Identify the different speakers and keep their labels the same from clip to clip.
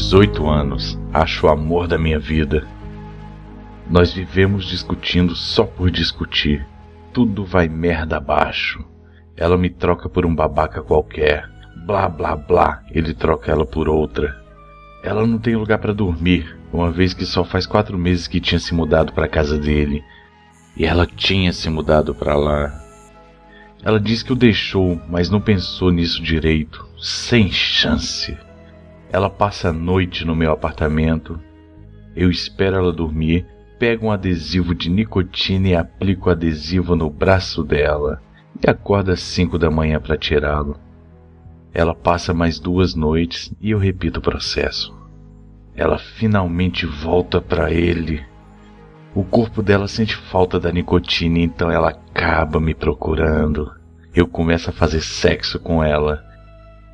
Speaker 1: 18 anos, acho o amor da minha vida. Nós vivemos discutindo só por discutir. Tudo vai merda abaixo. Ela me troca por um babaca qualquer. Blá blá blá, ele troca ela por outra. Ela não tem lugar para dormir, uma vez que só faz quatro meses que tinha se mudado para casa dele. E ela tinha se mudado para lá. Ela diz que o deixou, mas não pensou nisso direito. Sem chance. Ela passa a noite no meu apartamento. Eu espero ela dormir, pego um adesivo de nicotina e aplico o adesivo no braço dela. E acorda às cinco da manhã para tirá-lo. Ela passa mais duas noites e eu repito o processo. Ela finalmente volta para ele. O corpo dela sente falta da nicotina, então ela acaba me procurando. Eu começo a fazer sexo com ela.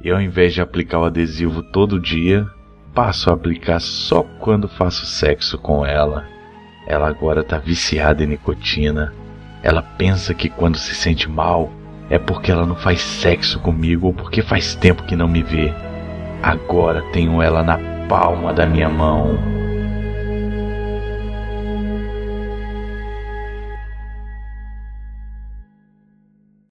Speaker 1: E ao invés de aplicar o adesivo todo dia, passo a aplicar só quando faço sexo com ela. Ela agora tá viciada em nicotina. Ela pensa que quando se sente mal, é porque ela não faz sexo comigo ou porque faz tempo que não me vê. Agora tenho ela na palma da minha mão.